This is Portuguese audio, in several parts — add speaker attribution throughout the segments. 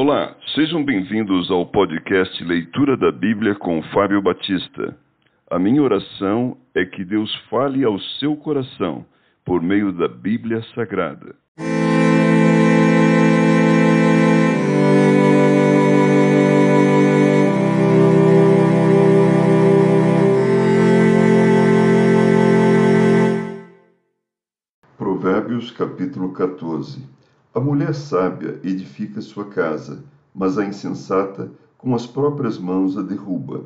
Speaker 1: Olá, sejam bem-vindos ao podcast Leitura da Bíblia com Fábio Batista. A minha oração é que Deus fale ao seu coração por meio da Bíblia Sagrada. Provérbios capítulo 14 A mulher sábia edifica sua casa, mas a insensata com as próprias mãos a derruba.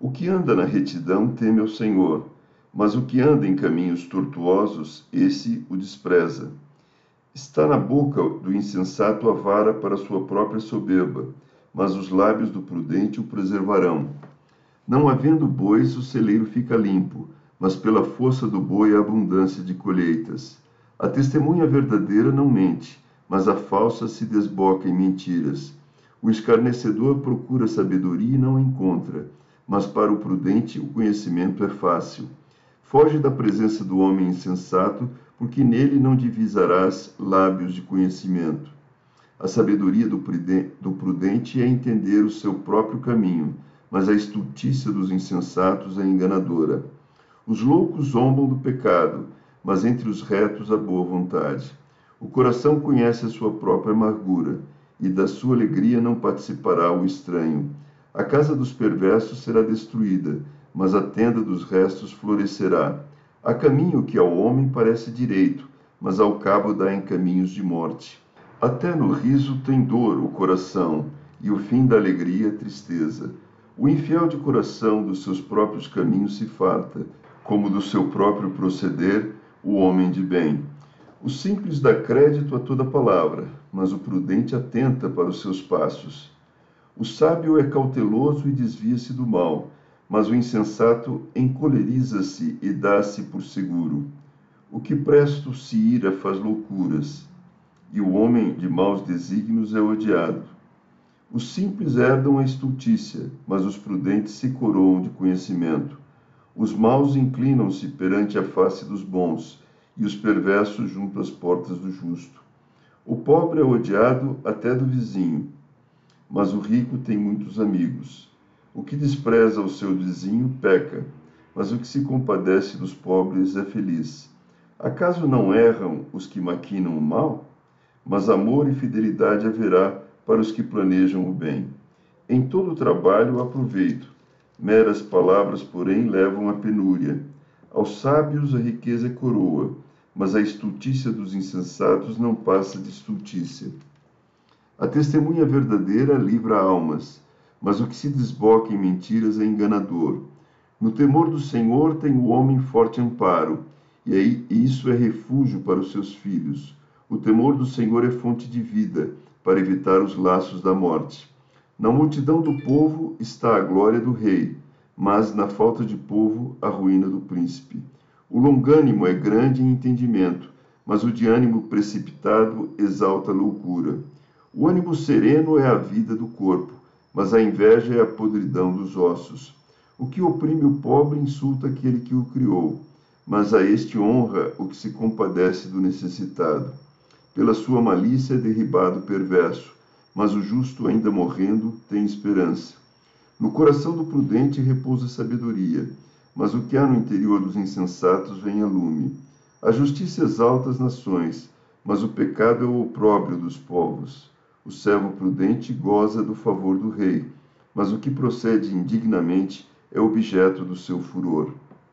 Speaker 1: O que anda na retidão teme ao Senhor, mas o que anda em caminhos tortuosos, esse o despreza. Está na boca do insensato a vara para sua própria soberba, mas os lábios do prudente o preservarão. Não havendo bois, o celeiro fica limpo, mas pela força do boi a abundância de colheitas. A testemunha verdadeira não mente, mas a falsa se desboca em mentiras. O escarnecedor procura sabedoria e não a encontra, mas para o prudente o conhecimento é fácil. Foge da presença do homem insensato, porque nele não divisarás lábios de conhecimento. A sabedoria do prudente é entender o seu próprio caminho, mas a estultícia dos insensatos é enganadora. Os loucos zombam do pecado, mas entre os retos a boa vontade. O coração conhece a sua própria amargura, e da sua alegria não participará o estranho. A casa dos perversos será destruída, mas a tenda dos restos florescerá. Há caminho que ao homem parece direito, mas ao cabo dá em caminhos de morte. Até no riso tem dor o coração, e o fim da alegria tristeza. O infiel de coração dos seus próprios caminhos se farta, como do seu próprio proceder o homem de bem. O simples dá crédito a toda palavra, mas o prudente atenta para os seus passos. O sábio é cauteloso e desvia-se do mal, mas o insensato encoleriza-se e dá-se por seguro. O que presto se ira faz loucuras, e o homem de maus desígnios é odiado. Os simples herdam a estultícia, mas os prudentes se coroam de conhecimento. Os maus inclinam-se perante a face dos bons, e os perversos junto às portas do justo. O pobre é odiado até do vizinho, mas o rico tem muitos amigos. O que despreza o seu vizinho peca, mas o que se compadece dos pobres é feliz. Acaso não erram os que maquinam o mal? Mas amor e fidelidade haverá para os que planejam o bem. Em todo trabalho aproveito, Meras palavras, porém, levam à penúria. Aos sábios a riqueza é coroa, mas a estultícia dos insensatos não passa de estultícia. A testemunha verdadeira livra almas, mas o que se desboca em mentiras é enganador. No temor do Senhor tem o homem forte amparo, e aí isso é refúgio para os seus filhos. O temor do Senhor é fonte de vida, para evitar os laços da morte. Na multidão do povo está a glória do rei, mas na falta de povo a ruína do príncipe. O longânimo é grande em entendimento, mas o de ânimo precipitado exalta a loucura. O ânimo sereno é a vida do corpo, mas a inveja é a podridão dos ossos. O que oprime o pobre insulta aquele que o criou, mas a este honra o que se compadece do necessitado. Pela sua malícia é derribado o perverso mas o justo, ainda morrendo, tem esperança. No coração do prudente repousa sabedoria, mas o que há no interior dos insensatos vem a lume. A justiça exalta as nações, mas o pecado é o opróbrio dos povos. O servo prudente goza do favor do rei, mas o que procede indignamente é objeto do seu furor.